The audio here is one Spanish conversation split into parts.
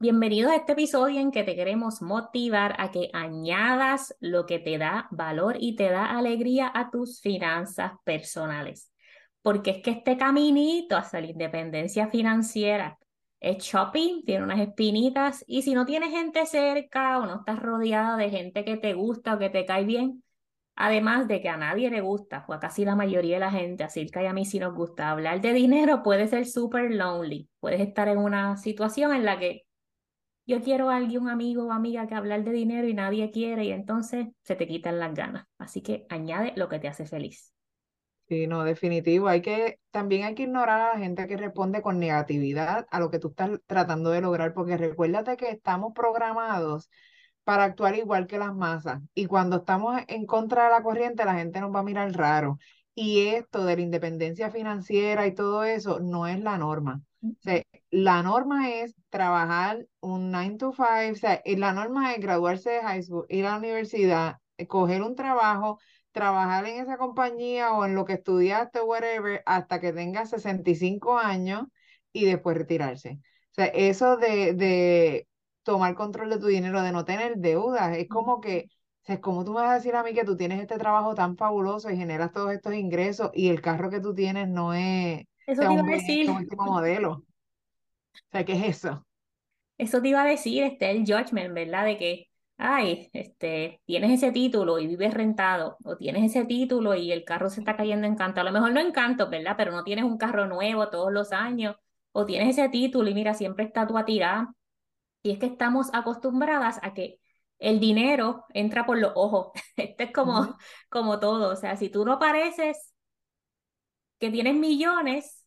Bienvenidos a este episodio en que te queremos motivar a que añadas lo que te da valor y te da alegría a tus finanzas personales. Porque es que este caminito hasta la independencia financiera es shopping, tiene unas espinitas y si no tienes gente cerca o no estás rodeada de gente que te gusta o que te cae bien, además de que a nadie le gusta, o a casi la mayoría de la gente, así que a mí sí nos gusta hablar de dinero, puede ser súper lonely. Puedes estar en una situación en la que yo quiero a alguien, un amigo o amiga que hablar de dinero y nadie quiere y entonces se te quitan las ganas. Así que añade lo que te hace feliz. Sí, no, definitivo. Hay que, también hay que ignorar a la gente que responde con negatividad a lo que tú estás tratando de lograr, porque recuérdate que estamos programados para actuar igual que las masas. Y cuando estamos en contra de la corriente, la gente nos va a mirar raro. Y esto de la independencia financiera y todo eso no es la norma. O sea, la norma es trabajar un 9 to 5, o sea, la norma es graduarse de high school, ir a la universidad, eh, coger un trabajo, trabajar en esa compañía o en lo que estudiaste, whatever, hasta que tengas 65 años y después retirarse. O sea, eso de, de tomar control de tu dinero, de no tener deudas, es como que, o sea, es como tú me vas a decir a mí que tú tienes este trabajo tan fabuloso y generas todos estos ingresos y el carro que tú tienes no es eso te iba a decir. último modelo. O sea, ¿qué es eso? Eso te iba a decir, este, el judgment, ¿verdad? De que, ay, este, tienes ese título y vives rentado, o tienes ese título y el carro se está cayendo en canto. A lo mejor no en canto, ¿verdad? Pero no tienes un carro nuevo todos los años, o tienes ese título y mira, siempre está tu a tirar. Y es que estamos acostumbradas a que el dinero entra por los ojos. Esto es como, como todo. O sea, si tú no pareces que tienes millones,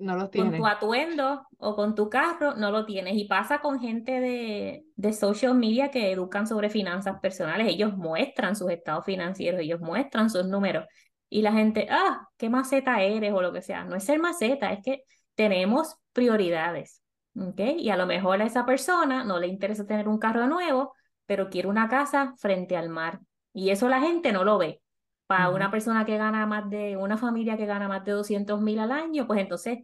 no los tienes. Con tu atuendo o con tu carro, no lo tienes. Y pasa con gente de, de social media que educan sobre finanzas personales. Ellos muestran sus estados financieros, ellos muestran sus números. Y la gente, ah, qué maceta eres o lo que sea. No es ser maceta, es que tenemos prioridades. ¿okay? Y a lo mejor a esa persona no le interesa tener un carro nuevo, pero quiere una casa frente al mar. Y eso la gente no lo ve. Para una persona que gana más de, una familia que gana más de 200 mil al año, pues entonces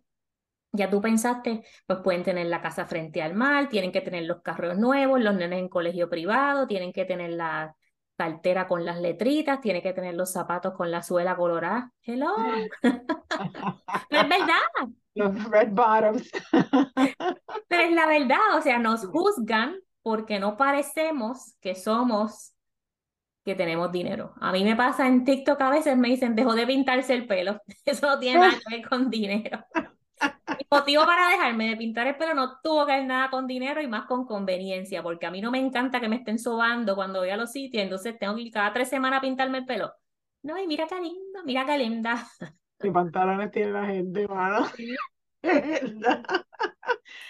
ya tú pensaste, pues pueden tener la casa frente al mar, tienen que tener los carros nuevos, los nenes en colegio privado, tienen que tener la cartera con las letritas, tienen que tener los zapatos con la suela colorada. Hello. Pero es verdad. Los red bottoms. Pero es la verdad, o sea, nos juzgan porque no parecemos que somos que tenemos dinero. A mí me pasa en TikTok a veces me dicen, dejó de pintarse el pelo. Eso no tiene nada que ver con dinero. Mi motivo para dejarme de pintar el pelo no tuvo que ver nada con dinero y más con conveniencia, porque a mí no me encanta que me estén sobando cuando voy a los sitios, entonces tengo que ir cada tres semanas a pintarme el pelo. No, y mira qué lindo, mira qué linda. ¿Qué pantalones tiene la gente, mano?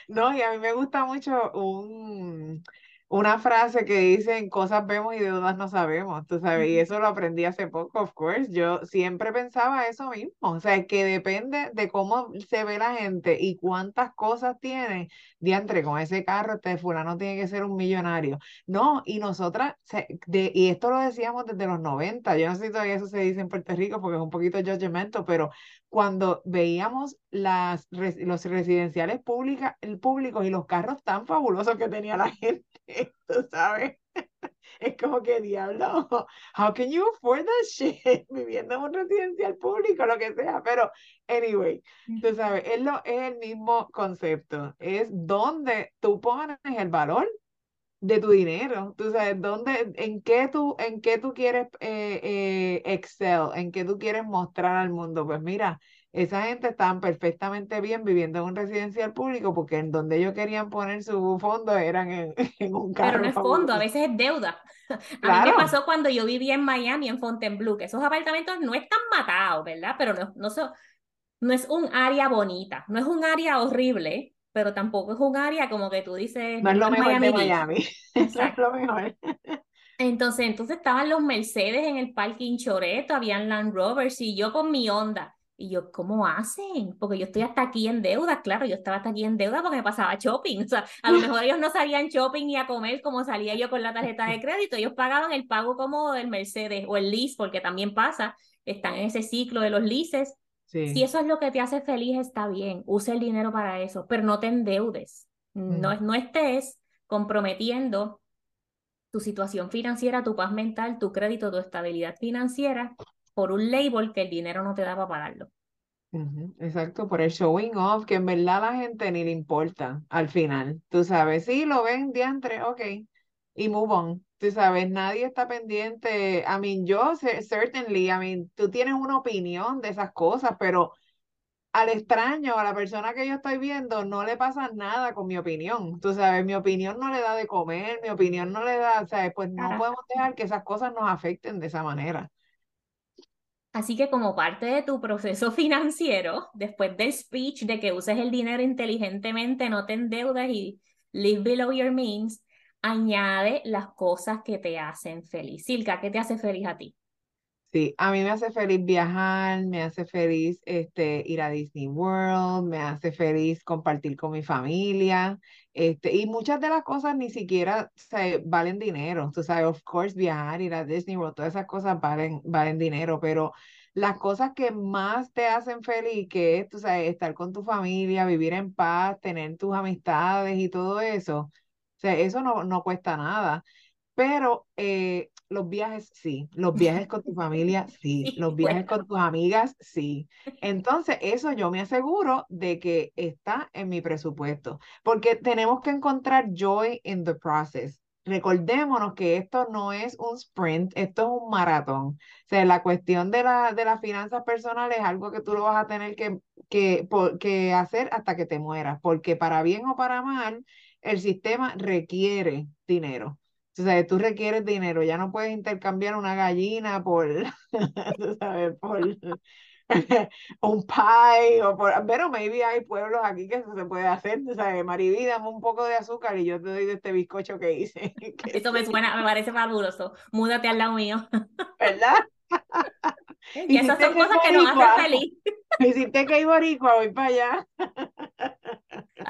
no, y a mí me gusta mucho un una frase que dicen cosas vemos y deudas no sabemos, tú sabes, y eso lo aprendí hace poco, of course. Yo siempre pensaba eso mismo, o sea, que depende de cómo se ve la gente y cuántas cosas tiene, diantre, con ese carro, este fulano tiene que ser un millonario. No, y nosotras, de, y esto lo decíamos desde los 90, yo no sé si todavía eso se dice en Puerto Rico porque es un poquito judgmental, pero cuando veíamos las, los residenciales públicas, el público y los carros tan fabulosos que tenía la gente, tú sabes, es como que diablo, how can you afford that shit viviendo en un residencial público, lo que sea, pero anyway, tú sabes, es, lo, es el mismo concepto, es donde tú pones el valor de tu dinero, tú sabes, dónde, en qué tú, en qué tú quieres eh, eh, excel, en qué tú quieres mostrar al mundo, pues mira, esa gente estaban perfectamente bien viviendo en un residencial público porque en donde ellos querían poner su fondo eran en, un carro. Pero no es fondo, a veces es deuda. A mí me pasó cuando yo vivía en Miami, en Fontainebleau, que esos apartamentos no están matados, ¿verdad? Pero no, no, no es un área bonita, no es un área horrible, pero tampoco es un área como que tú dices. No es lo mejor Miami de Miami. no es lo mejor. Entonces, entonces estaban los Mercedes en el parking Choreto, habían Land Rovers y yo con mi onda. Y yo, ¿cómo hacen? Porque yo estoy hasta aquí en deuda, claro, yo estaba hasta aquí en deuda porque me pasaba shopping. O sea, a lo mejor ellos no salían shopping ni a comer como salía yo con la tarjeta de crédito. Ellos pagaban el pago como del Mercedes o el lease, porque también pasa, están en ese ciclo de los leases. Si eso es lo que te hace feliz, está bien, use el dinero para eso, pero no te endeudes. No, no estés comprometiendo tu situación financiera, tu paz mental, tu crédito, tu estabilidad financiera por un label que el dinero no te daba para pagarlo. Exacto, por el showing off, que en verdad a la gente ni le importa al final. Tú sabes, sí, lo ven diantre, ok, y move on. Tú sabes, nadie está pendiente. I mean, yo, certainly, I mean, tú tienes una opinión de esas cosas, pero al extraño, a la persona que yo estoy viendo, no le pasa nada con mi opinión. Tú sabes, mi opinión no le da de comer, mi opinión no le da, o sea, pues no podemos dejar que esas cosas nos afecten de esa manera. Así que como parte de tu proceso financiero, después del speech de que uses el dinero inteligentemente, no te endeudas y live below your means, añade las cosas que te hacen feliz. Silka, ¿qué te hace feliz a ti? Sí, a mí me hace feliz viajar, me hace feliz este, ir a Disney World, me hace feliz compartir con mi familia, este, y muchas de las cosas ni siquiera se, valen dinero. Tú sabes, of course, viajar, ir a Disney World, todas esas cosas valen, valen dinero, pero las cosas que más te hacen feliz, que es, tú sabes, estar con tu familia, vivir en paz, tener tus amistades y todo eso, o sea, eso no, no cuesta nada. Pero eh, los viajes sí, los viajes con tu familia sí, los viajes con tus amigas sí. Entonces, eso yo me aseguro de que está en mi presupuesto, porque tenemos que encontrar joy in the process. Recordémonos que esto no es un sprint, esto es un maratón. O sea, la cuestión de, la, de las finanzas personales es algo que tú lo vas a tener que, que, que hacer hasta que te mueras, porque para bien o para mal, el sistema requiere dinero. O sea, tú requieres dinero, ya no puedes intercambiar una gallina por, tú sabes, por un pie o por, pero maybe hay pueblos aquí que eso se puede hacer, tú sabes, Mariví, dame un poco de azúcar y yo te doy de este bizcocho que hice. Esto me suena, me parece fabuloso, múdate al lado mío. ¿Verdad? y esas son cosas que nos hacen feliz. Hiciste que hay boricua, voy para allá.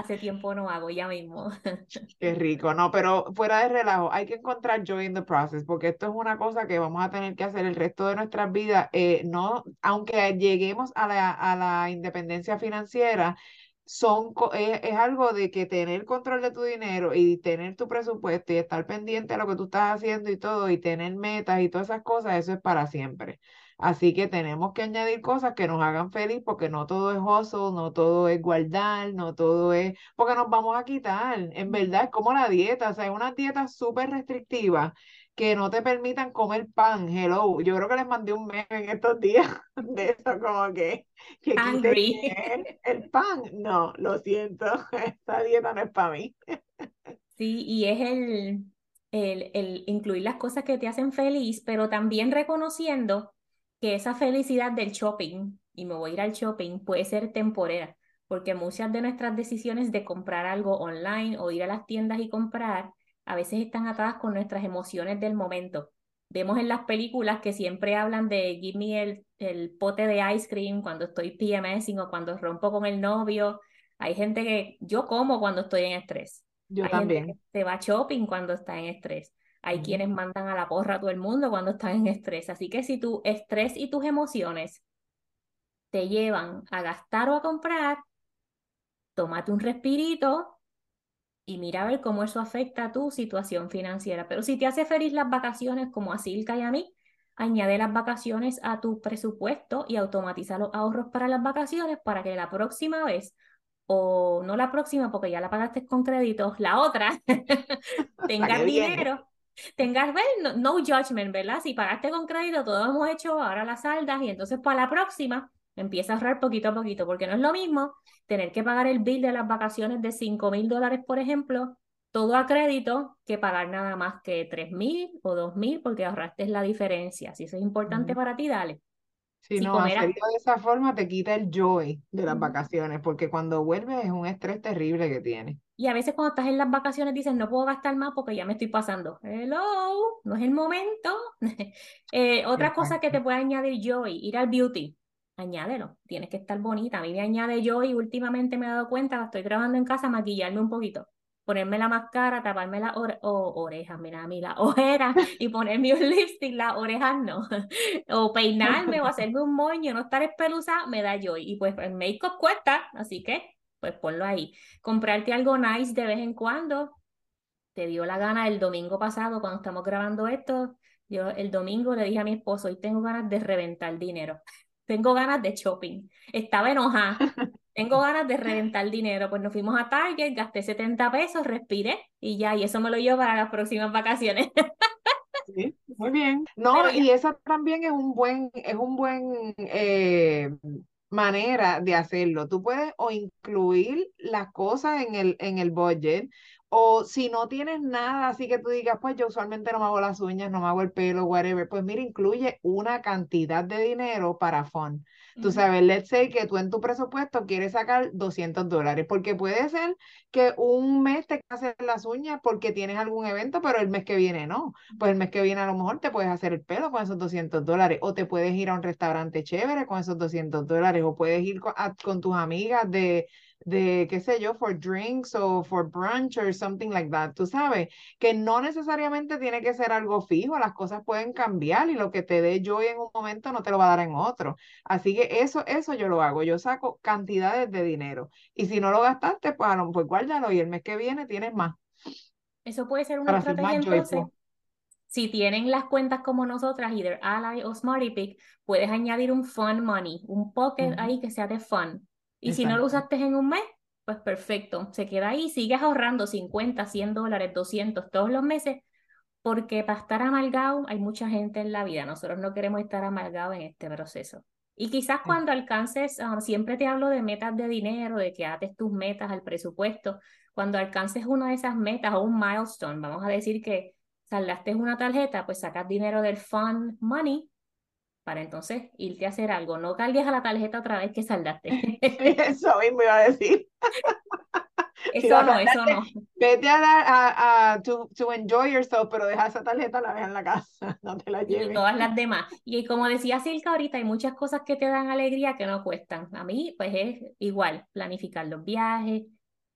Hace tiempo no hago, ya mismo. Qué rico, no, pero fuera de relajo, hay que encontrar joy in the process, porque esto es una cosa que vamos a tener que hacer el resto de nuestras vidas. Eh, no, aunque lleguemos a la, a la independencia financiera, son, es, es, algo de que tener control de tu dinero y tener tu presupuesto y estar pendiente de lo que tú estás haciendo y todo, y tener metas y todas esas cosas, eso es para siempre. Así que tenemos que añadir cosas que nos hagan feliz porque no todo es hustle, no todo es guardar, no todo es porque nos vamos a quitar. En verdad es como la dieta, o sea, hay unas dietas súper restrictivas que no te permitan comer pan. Hello, yo creo que les mandé un meme en estos días de eso, como que, que el, el pan. No, lo siento, esta dieta no es para mí. Sí, y es el, el, el incluir las cosas que te hacen feliz, pero también reconociendo que esa felicidad del shopping, y me voy a ir al shopping, puede ser temporera, porque muchas de nuestras decisiones de comprar algo online o ir a las tiendas y comprar, a veces están atadas con nuestras emociones del momento. Vemos en las películas que siempre hablan de give me el, el pote de ice cream cuando estoy PMSing o cuando rompo con el novio. Hay gente que yo como cuando estoy en estrés. Yo Hay también. Gente que se va shopping cuando está en estrés. Hay quienes mandan a la porra a todo el mundo cuando están en estrés. Así que si tu estrés y tus emociones te llevan a gastar o a comprar, tómate un respirito y mira a ver cómo eso afecta a tu situación financiera. Pero si te hace feliz las vacaciones, como a Silka y a mí, añade las vacaciones a tu presupuesto y automatiza los ahorros para las vacaciones para que la próxima vez, o no la próxima porque ya la pagaste con créditos, la otra, tengas dinero tengas, no, no, judgment, ¿verdad? Si pagaste con crédito, todo hemos hecho, ahora las saldas y entonces para la próxima empieza a ahorrar poquito a poquito, porque no es lo mismo tener que pagar el bill de las vacaciones de 5 mil dólares, por ejemplo, todo a crédito, que pagar nada más que 3 mil o 2 mil, porque ahorraste la diferencia. Si eso es importante para ti, dale. Si, no, hacerlo de esa forma te quita el joy de las vacaciones, porque cuando vuelves es un estrés terrible que tienes. Y a veces cuando estás en las vacaciones dices, no puedo gastar más porque ya me estoy pasando. Hello, no es el momento. eh, otra cosa que te puede añadir joy, ir al beauty. Añádelo, tienes que estar bonita. A mí me añade joy, últimamente me he dado cuenta, estoy trabajando en casa, maquillarme un poquito. Ponerme la máscara, taparme las orejas, mira a mí la ojera y ponerme un lipstick, las orejas no. o peinarme o hacerme un moño, no estar espeluzada, me da joy. Y pues el make-up cuesta, así que pues ponlo ahí. Comprarte algo nice de vez en cuando. te dio la gana el domingo pasado cuando estamos grabando esto, yo el domingo le dije a mi esposo, hoy tengo ganas de reventar dinero, tengo ganas de shopping, estaba enojada, tengo ganas de reventar dinero, pues nos fuimos a Target, gasté 70 pesos, respiré y ya, y eso me lo llevo para las próximas vacaciones. Sí, muy bien. No, y esa también es un buen, es un buen eh, manera de hacerlo. Tú puedes o incluir las cosas en el, en el budget, o si no tienes nada, así que tú digas, pues yo usualmente no me hago las uñas, no me hago el pelo, whatever, pues mira, incluye una cantidad de dinero para fun. Tú sabes, let's say que tú en tu presupuesto quieres sacar 200 dólares, porque puede ser que un mes te haces las uñas porque tienes algún evento, pero el mes que viene no. Pues el mes que viene a lo mejor te puedes hacer el pelo con esos 200 dólares, o te puedes ir a un restaurante chévere con esos 200 dólares, o puedes ir con, con tus amigas de de, qué sé yo, for drinks o for brunch or something like that, tú sabes, que no necesariamente tiene que ser algo fijo, las cosas pueden cambiar y lo que te dé yo en un momento no te lo va a dar en otro. Así que eso, eso yo lo hago, yo saco cantidades de dinero y si no lo gastaste, pues, pues guárdalo y el mes que viene tienes más. Eso puede ser una estrategia entonces. Si tienen las cuentas como nosotras, either Ally o SmartyPick, puedes añadir un fun money, un pocket ahí que sea de fun y si no lo usaste en un mes, pues perfecto, se queda ahí, sigues ahorrando 50, 100 dólares, 200 todos los meses, porque para estar amargado hay mucha gente en la vida, nosotros no queremos estar amargados en este proceso. Y quizás cuando alcances, ah, siempre te hablo de metas de dinero, de que ates tus metas al presupuesto, cuando alcances una de esas metas o un milestone, vamos a decir que saldaste una tarjeta, pues sacas dinero del fund money para entonces irte a hacer algo. No cargues a la tarjeta otra vez que saldaste. eso mismo iba a decir. Eso no, eso no. Vete a dar a, a to, to, enjoy yourself, pero deja esa tarjeta, la deja en la casa, no te la lleves. Y todas las demás. Y como decía Silka ahorita, hay muchas cosas que te dan alegría que no cuestan. A mí, pues es igual, planificar los viajes,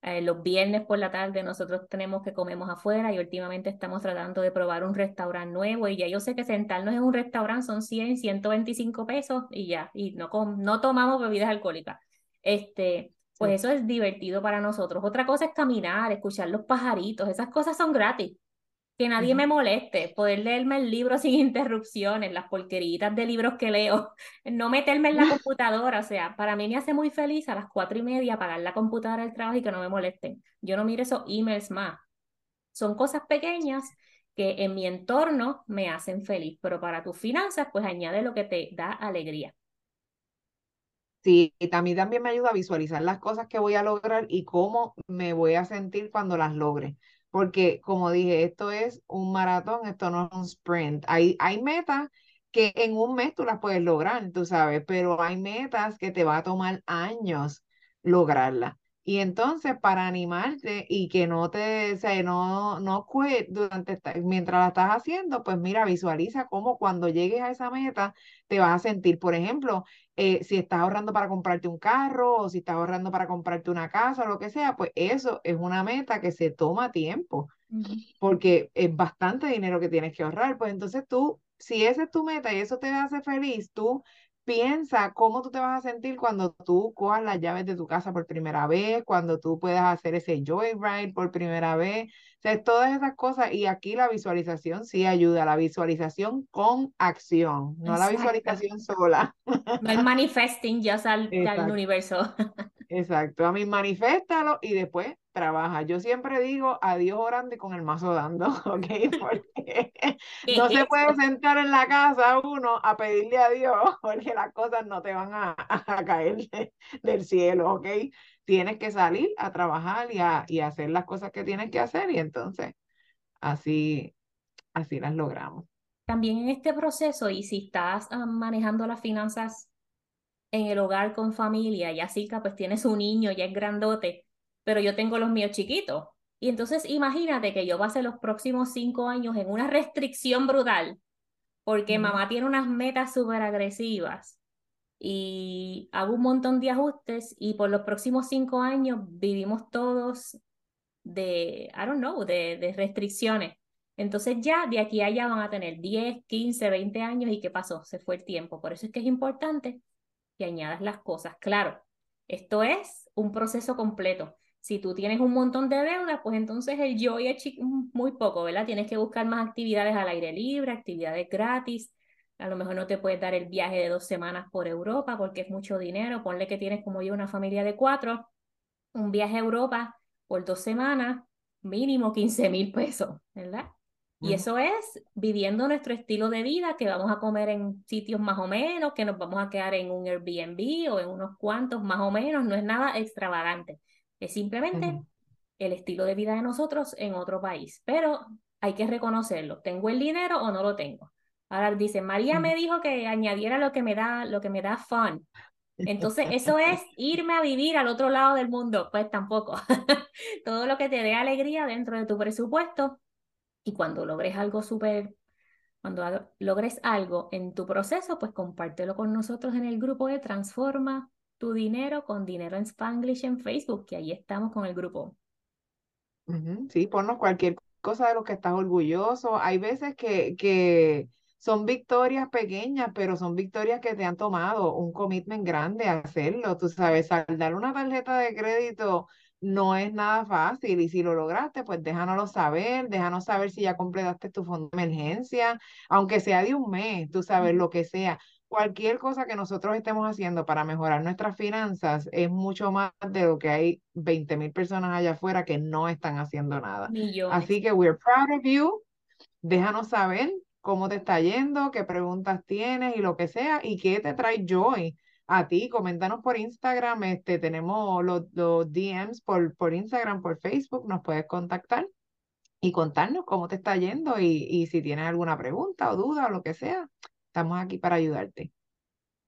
eh, los viernes por la tarde nosotros tenemos que comemos afuera y últimamente estamos tratando de probar un restaurante nuevo y ya yo sé que sentarnos en un restaurante son 100, 125 pesos y ya, y no, no tomamos bebidas alcohólicas. Este, pues eso es divertido para nosotros. Otra cosa es caminar, escuchar los pajaritos, esas cosas son gratis que nadie me moleste, poder leerme el libro sin interrupciones, las porqueritas de libros que leo, no meterme en la computadora, o sea, para mí me hace muy feliz a las cuatro y media apagar la computadora del trabajo y que no me molesten. Yo no miro esos emails más. Son cosas pequeñas que en mi entorno me hacen feliz, pero para tus finanzas, pues añade lo que te da alegría. Sí, y también me ayuda a visualizar las cosas que voy a lograr y cómo me voy a sentir cuando las logre porque como dije, esto es un maratón, esto no es un sprint. Hay, hay metas que en un mes tú las puedes lograr, tú sabes, pero hay metas que te va a tomar años lograrlas. Y entonces para animarte y que no te, o sea, no, no durante mientras la estás haciendo, pues mira, visualiza cómo cuando llegues a esa meta te vas a sentir, por ejemplo, eh, si estás ahorrando para comprarte un carro o si estás ahorrando para comprarte una casa o lo que sea, pues eso es una meta que se toma tiempo, porque es bastante dinero que tienes que ahorrar. Pues entonces tú, si esa es tu meta y eso te hace feliz, tú piensa cómo tú te vas a sentir cuando tú cojas las llaves de tu casa por primera vez, cuando tú puedas hacer ese joyride por primera vez, o sea, todas esas cosas. Y aquí la visualización sí ayuda, la visualización con acción, no la visualización sola. No el manifesting ya al universo. Exacto, a mí maniféstalo y después trabaja. Yo siempre digo adiós orando y con el mazo dando, ¿ok? Porque no se puede sentar en la casa uno a pedirle a Dios porque las cosas no te van a, caer del cielo, ¿ok? Tienes que salir a trabajar y a, y hacer las cosas que tienes que hacer y entonces así, así las logramos. También en este proceso y si estás ah, manejando las finanzas en el hogar con familia, ya Silka pues tiene su niño, ya es grandote, pero yo tengo los míos chiquitos. Y entonces imagínate que yo pase los próximos cinco años en una restricción brutal, porque mamá tiene unas metas súper agresivas y hago un montón de ajustes y por los próximos cinco años vivimos todos de, I don't know, de, de restricciones. Entonces ya de aquí a allá van a tener 10, 15, 20 años y ¿qué pasó? Se fue el tiempo. Por eso es que es importante que añadas las cosas. Claro, esto es un proceso completo. Si tú tienes un montón de deudas, pues entonces el Joy es muy poco, ¿verdad? Tienes que buscar más actividades al aire libre, actividades gratis. A lo mejor no te puedes dar el viaje de dos semanas por Europa porque es mucho dinero. Ponle que tienes como yo una familia de cuatro, un viaje a Europa por dos semanas, mínimo 15 mil pesos, ¿verdad? Y eso es viviendo nuestro estilo de vida, que vamos a comer en sitios más o menos, que nos vamos a quedar en un Airbnb o en unos cuantos más o menos, no es nada extravagante, es simplemente el estilo de vida de nosotros en otro país, pero hay que reconocerlo, ¿tengo el dinero o no lo tengo? Ahora dice, María me dijo que añadiera lo que me da, lo que me da fun. Entonces, eso es irme a vivir al otro lado del mundo. Pues tampoco. Todo lo que te dé alegría dentro de tu presupuesto, y cuando logres algo súper, cuando logres algo en tu proceso, pues compártelo con nosotros en el grupo de Transforma tu dinero con dinero en Spanglish en Facebook, que ahí estamos con el grupo. Sí, ponnos cualquier cosa de lo que estás orgulloso. Hay veces que, que son victorias pequeñas, pero son victorias que te han tomado un commitment grande a hacerlo. Tú sabes, saldar una tarjeta de crédito no es nada fácil y si lo lograste, pues déjanoslo saber, déjanos saber si ya completaste tu fondo de emergencia, aunque sea de un mes, tú sabes, lo que sea. Cualquier cosa que nosotros estemos haciendo para mejorar nuestras finanzas es mucho más de lo que hay 20 mil personas allá afuera que no están haciendo nada. Así que we're proud of you. Déjanos saber cómo te está yendo, qué preguntas tienes y lo que sea, y qué te trae joy a ti, coméntanos por Instagram, este, tenemos los, los DMs por, por Instagram, por Facebook, nos puedes contactar y contarnos cómo te está yendo y, y si tienes alguna pregunta o duda o lo que sea, estamos aquí para ayudarte.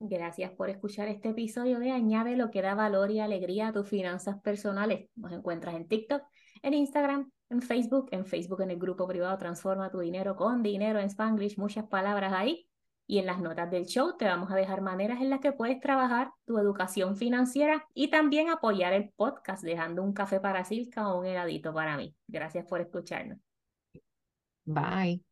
Gracias por escuchar este episodio de Añade lo que da valor y alegría a tus finanzas personales. Nos encuentras en TikTok, en Instagram, en Facebook, en Facebook en el grupo privado Transforma tu dinero con dinero en Spanglish, muchas palabras ahí. Y en las notas del show te vamos a dejar maneras en las que puedes trabajar tu educación financiera y también apoyar el podcast dejando un café para Silka o un heladito para mí. Gracias por escucharnos. Bye.